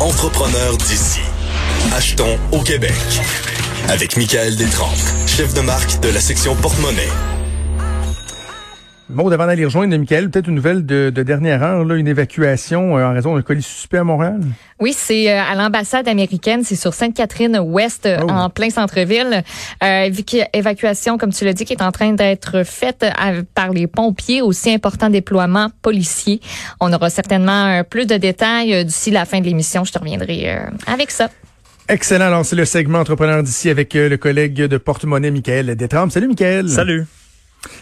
entrepreneur d'ici. Achetons au Québec. Avec Michael Détrempe, chef de marque de la section porte-monnaie. Bon, avant d'aller rejoindre Michael, peut-être une nouvelle de, dernière heure, là, une évacuation euh, en raison d'un colis suspect à Montréal? Oui, c'est euh, à l'ambassade américaine, c'est sur Sainte-Catherine-Ouest, euh, oh. en plein centre-ville. évacuation, comme tu l'as dit, qui est en train d'être faite par les pompiers, aussi important déploiement policier. On aura certainement plus de détails d'ici la fin de l'émission. Je te reviendrai avec ça. Excellent. Alors, c'est le segment entrepreneur d'ici avec le collègue de porte-monnaie, Michael Détrempe. Salut, Michael. Salut.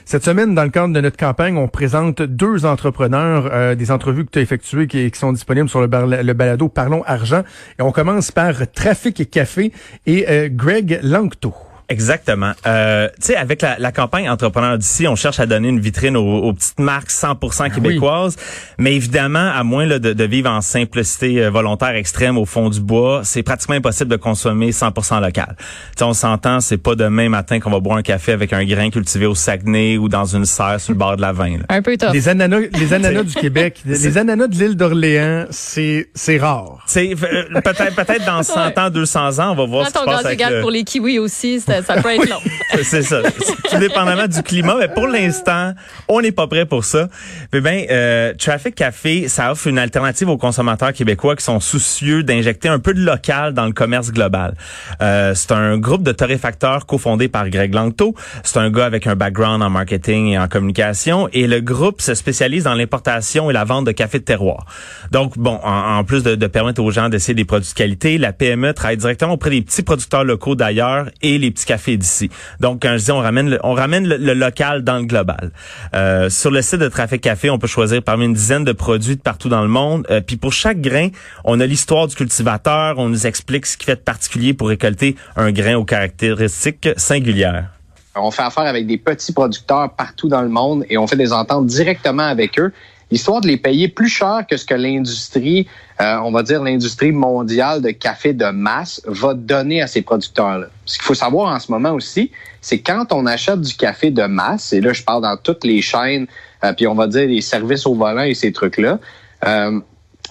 Cette semaine, dans le cadre de notre campagne, on présente deux entrepreneurs, euh, des entrevues que tu as effectuées qui, sont disponibles sur le, le, balado Parlons Argent. Et on commence par Trafic et Café et euh, Greg Langto. Exactement. Euh, tu sais, avec la, la, campagne Entrepreneur d'ici, on cherche à donner une vitrine aux, petites marques 100% ah québécoises. Mais évidemment, à moins là, de, de, vivre en simplicité euh, volontaire extrême au fond du bois, c'est pratiquement impossible de consommer 100% local. Tu sais, on s'entend, c'est pas demain matin qu'on va boire un café avec un grain cultivé au Saguenay ou dans une serre sur le bord de la Vin. Un peu top. Les ananas, les ananas du Québec, les ananas de l'île d'Orléans, c'est c'est rare. C'est euh, peut-être peut-être dans 100 ans, 200 ans, on va voir ce qui se passe avec le... pour les kiwis aussi, ça, c'est ça. Tout dépendamment du climat, mais pour l'instant, on n'est pas prêt pour ça. Mais ben, euh, Traffic Café, ça offre une alternative aux consommateurs québécois qui sont soucieux d'injecter un peu de local dans le commerce global. Euh, c'est un groupe de torréfacteurs cofondé par Greg Langto. C'est un gars avec un background en marketing et en communication, et le groupe se spécialise dans l'importation et la vente de café de terroir. Donc, bon, en, plus de, de permettre aux gens d'essayer des produits de qualité, la PME travaille directement auprès des petits producteurs locaux d'ailleurs et les petits cafés d'ici. Donc, quand je dis on ramène le, on ramène le, local dans le global. Euh, sur le site de Trafic Café, on peut choisir parmi une dizaine de produits de partout dans le monde. Euh, puis pour chaque grain, on a l'histoire du cultivateur. On nous explique ce qui fait de particulier pour récolter un grain aux caractéristiques singulières. On fait affaire avec des petits producteurs partout dans le monde et on fait des ententes directement avec eux histoire de les payer plus cher que ce que l'industrie, euh, on va dire l'industrie mondiale de café de masse, va donner à ces producteurs-là. Ce qu'il faut savoir en ce moment aussi, c'est quand on achète du café de masse, et là je parle dans toutes les chaînes, euh, puis on va dire les services au volant et ces trucs-là, euh,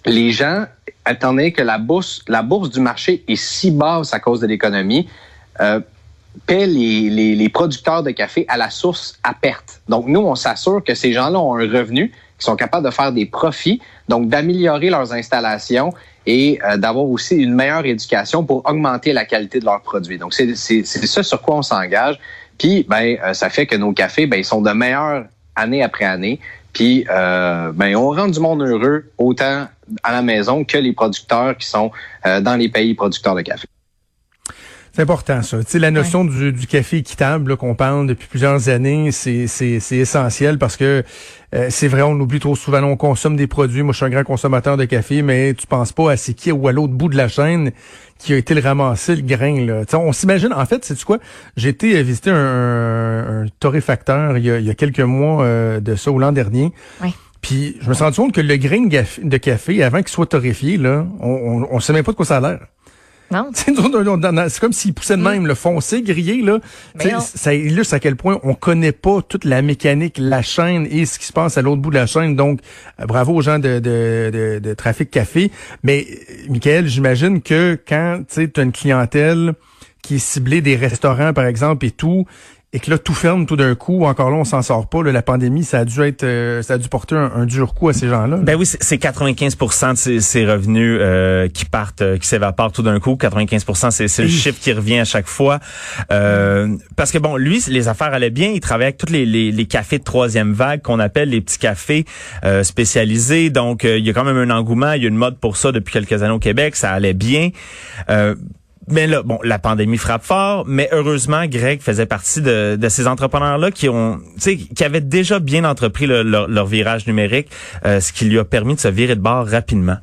les gens, étant donné que la bourse, la bourse du marché est si basse à cause de l'économie, paient les, les, les, producteurs de café à la source à perte. Donc, nous, on s'assure que ces gens-là ont un revenu sont capables de faire des profits, donc d'améliorer leurs installations et euh, d'avoir aussi une meilleure éducation pour augmenter la qualité de leurs produits. Donc, c'est ça sur quoi on s'engage. Puis, ben, euh, ça fait que nos cafés, ben, ils sont de meilleurs année après année. Puis, euh, ben, on rend du monde heureux autant à la maison que les producteurs qui sont dans les pays producteurs de café. C'est important, ça. Tu sais, la notion du, café équitable qu'on parle depuis plusieurs années, c'est, c'est, c'est essentiel parce que euh, c'est vrai, on oublie trop souvent, on consomme des produits. Moi, je suis un grand consommateur de café, mais tu penses pas à c'est qui ou à l'autre bout de la chaîne qui a été le ramasser, le grain. Là. on s'imagine, en fait, c'est quoi? J'ai été euh, visiter un, un, torréfacteur il y, a, il y a quelques mois euh, de ça, ou l'an dernier. Oui. Puis je me suis rendu compte que le grain de café, avant qu'il soit torréfié, là, on, on sait même pas de quoi ça a l'air. C'est comme s'il poussait de mm. même, le foncé, grillé, là. Ça illustre à quel point on connaît pas toute la mécanique, la chaîne et ce qui se passe à l'autre bout de la chaîne. Donc, euh, bravo aux gens de, de, de, Trafic Café. Mais, Michael, j'imagine que quand tu as une clientèle qui est ciblée des restaurants, par exemple, et tout, et que là tout ferme tout d'un coup, encore là on s'en sort pas. la pandémie, ça a dû être, euh, ça a dû porter un, dur coup à ces gens-là. Ben oui, c'est 95% de ces, revenus euh, qui partent, euh, qui s'évaporent tout d'un coup. 95%, c'est le chiffre qui revient à chaque fois. parce que bon, lui, les affaires allaient bien. Il travaillait avec tous les, les, cafés de troisième vague qu'on appelle les petits cafés spécialisés. Donc il y a quand même un engouement, il y a une mode pour ça depuis quelques années au Québec. Ça allait bien. Mais là, bon, la pandémie frappe fort, mais heureusement, Greg faisait partie de, ces entrepreneurs-là qui ont, tu sais, qui avaient déjà bien entrepris leur, virage numérique, euh, ce qui lui a permis de se virer de bord rapidement.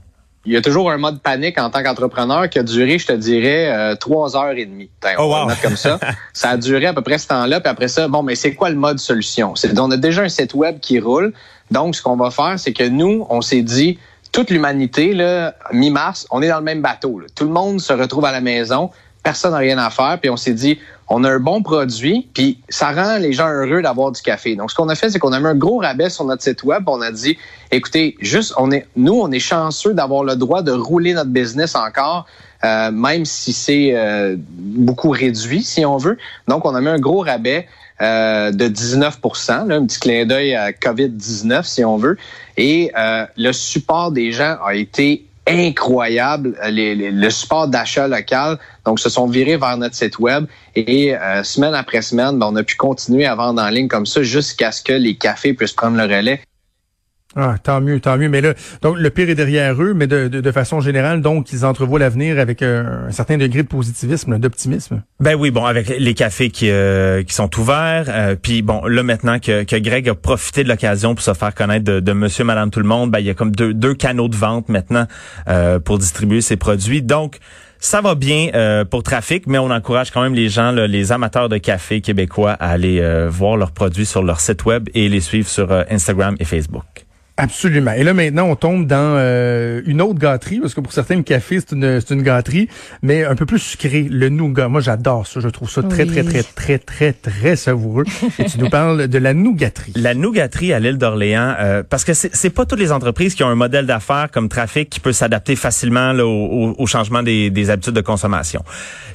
Il y a toujours un mode panique en tant qu'entrepreneur qui a duré, je te dirais, euh, trois heures et demie. on oh, va comme ça. ça a duré à peu près ce temps-là. Puis après ça, bon, mais c'est quoi le mode solution? On a déjà un site web qui roule. Donc, ce qu'on va faire, c'est que nous, on s'est dit, toute l'humanité, là, mi-mars, on est dans le même bateau. Tout le monde se retrouve à la maison. personne n'a rien à faire. Puis on s'est dit, on a un bon produit, puis ça rend les gens heureux d'avoir du café. Donc, ce qu'on a fait, c'est qu'on a mis un gros rabais sur notre site web. On a dit, écoutez, juste, on est, nous, on est chanceux d'avoir le droit de rouler notre business encore, euh, même si c'est euh, beaucoup réduit, si on veut. Donc, on a mis un gros rabais. Euh, de 19 là, un petit clin d'œil à COVID-19 si on veut. Et le support des gens a été incroyable, euh, le support d'achat local. Donc, se sont virés vers notre site web et euh, semaine après semaine, ben, on a pu continuer à vendre en ligne comme ça jusqu'à ce que les cafés puissent prendre le relais. Ah, tant mieux, tant mieux. Mais là, donc le pire est derrière eux, mais de, de, façon générale, donc ils entrevoient l'avenir avec euh, un certain degré de positivisme, d'optimisme. Ben oui, bon, avec les cafés qui, euh, qui sont ouverts, euh, puis bon, là maintenant que, que Greg a profité de l'occasion pour se faire connaître de, de Monsieur, Madame, tout le monde, ben il y a comme deux, deux canaux de vente maintenant pour distribuer ses produits. Donc ça va bien pour Trafic, mais on encourage quand même les gens, les amateurs de café québécois à aller voir leurs produits sur leur site web et les suivre sur Instagram et Facebook. Absolument. Et là maintenant, on tombe dans euh, une autre gâterie, parce que pour certains, le café, c'est une, c'est une gâterie, mais un peu plus sucré, le nougat. Moi, j'adore ça. Je trouve ça très, très, très, très, très, très savoureux. Et tu nous parles de la nougaterie. La nougaterie à l'île d'Orléans, euh, parce que c'est, c'est pas toutes les entreprises qui ont un modèle d'affaires comme Trafic qui peut s'adapter facilement au, au, changement des, des, habitudes de consommation.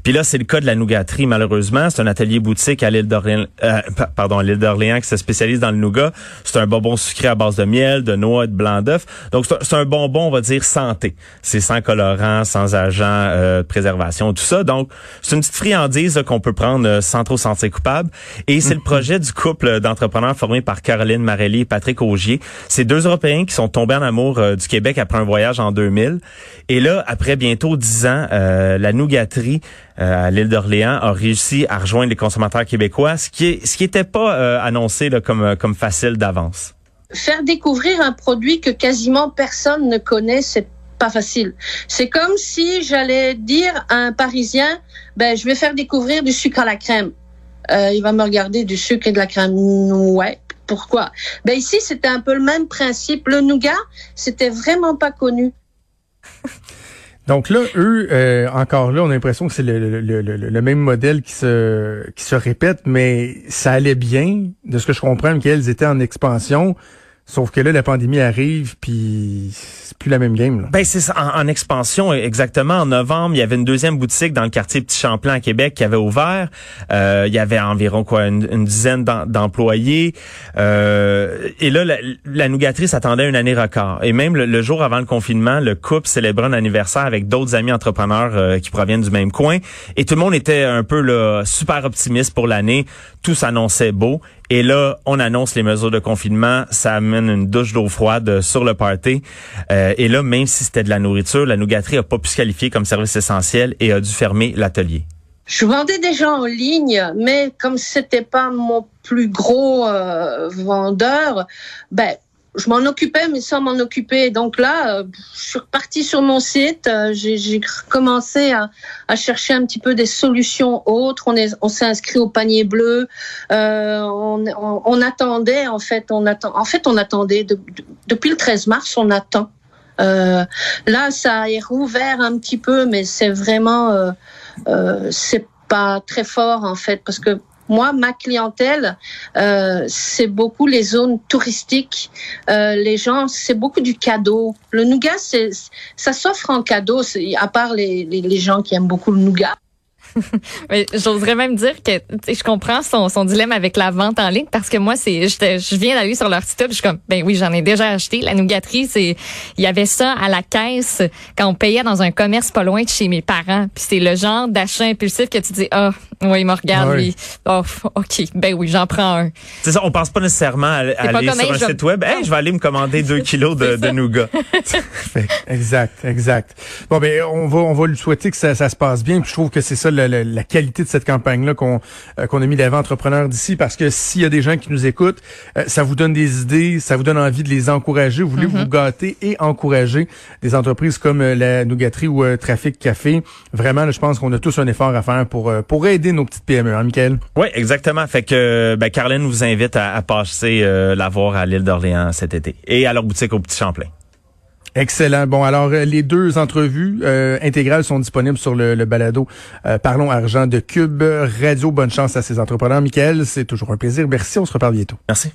Puis là, c'est le cas de la nougaterie, malheureusement. C'est un atelier boutique à l'île d'Orléans, euh, pardon, à l'île d'Orléans qui se spécialise dans le nougat. C'est un bonbon sucré à base de miel, de noix, de blanc d'œuf. Donc c'est un bonbon, on va dire santé. C'est sans colorant, sans agent euh, de préservation, tout ça. Donc c'est une petite friandise qu'on peut prendre euh, sans trop sentir coupable. Et c'est le mhm. projet du couple d'entrepreneurs formé par Caroline Marelli et Patrick Augier. C'est deux Européens qui sont tombés en amour euh, du Québec après un voyage en 2000. Et là, après bientôt dix ans, la nougaterie à l'île d'Orléans a réussi à rejoindre les consommateurs québécois, ce qui est, ce qui était pas annoncé là, comme comme facile d'avance faire découvrir un produit que quasiment personne ne connaît, c'est pas facile. C'est comme si j'allais dire à un Parisien, ben je vais faire découvrir du sucre à la crème. Euh, il va me regarder du sucre et de la crème. Ouais. Pourquoi? Ben ici c'était un peu le même principe. Le nougat, c'était vraiment pas connu. Donc là, eux, euh, encore là, on a l'impression que c'est le, le, le, le, même modèle qui se qui se répète, mais ça allait bien, de ce que je comprends, qu'elles étaient en expansion. Sauf que là, la pandémie arrive, puis c'est plus la même game. Là. Ben c'est en, expansion exactement. En novembre, il y avait une deuxième boutique dans le quartier Petit Champlain à Québec qui avait ouvert. Euh, il y avait environ quoi une, dizaine d'employés. Euh, et là, la, la nougatrice attendait une année record. Et même le, jour avant le confinement, le couple célébrait un anniversaire avec d'autres amis entrepreneurs euh, qui proviennent du même coin. Et tout le monde était un peu là, super optimiste pour l'année. Tout s'annonçait beau. Et là, on annonce les mesures de confinement, ça amène une douche d'eau froide sur le party. Euh, et là, même si c'était de la nourriture, la nougaterie a pas pu se qualifier comme service essentiel et a dû fermer l'atelier. Je vendais déjà en ligne, mais comme c'était pas mon plus gros euh, vendeur, ben je m'en occupais, mais sans m'en occuper. Donc là, euh, je suis repartie sur mon site. Euh, j'ai commencé à, à, chercher un petit peu des solutions autres. On est, on s'est inscrit au panier bleu. Euh, on, on, attendait en fait. On attend. En fait, on attendait depuis le 13 mars. On attend. Euh, là, ça est rouvert un petit peu, mais c'est vraiment, euh, euh, c'est pas très fort en fait, parce que moi, ma clientèle, euh, c'est beaucoup les zones touristiques. Euh, les gens, c'est beaucoup du cadeau. Le nougat, c'est, ça s'offre en cadeau, à part les, gens qui aiment beaucoup le nougat. Mais j'oserais même dire que je comprends son, son dilemme avec la vente en ligne parce que moi c'est je viens d'aller sur leur site web, je suis comme ben oui, j'en ai déjà acheté la nougaterie, c'est il y avait ça à la caisse quand on payait dans un commerce pas loin de chez mes parents. Puis c'est le genre d'achat impulsif que tu dis ah oui, il me regarde ah lui. Oh, OK, ben oui, j'en prends un. C'est ça, on pense pas nécessairement à, aller sur un site web, hey, je vais aller me commander deux kilos de, de nougat. exact, exact. Bon ben on va on va lui souhaiter que ça, ça se passe bien, puis je trouve que c'est ça le la, qualité de cette campagne-là qu'on euh, qu'on a mis d'avant entrepreneurs d'ici, parce que s'il y a des gens qui nous écoutent, euh, ça vous donne des idées, ça vous donne envie de les encourager. Vous voulez vous gâter et encourager des entreprises comme euh, la Nougaterie ou Trafic Café. Vraiment, je pense qu'on a tous un effort à faire pour pour aider nos petites PME, hein, Michael? Oui, exactement. Fait que ben, Caroline vous invite à, passer la voir à l'île d'Orléans cet été et à leur boutique au Petit Champlain. Excellent. Bon, alors les deux entrevues intégrales sont disponibles sur le, le balado Parlons Argent de Cube Radio. Bonne chance à ces entrepreneurs. Michael, c'est toujours un plaisir. Merci. On se reparle bientôt. Merci.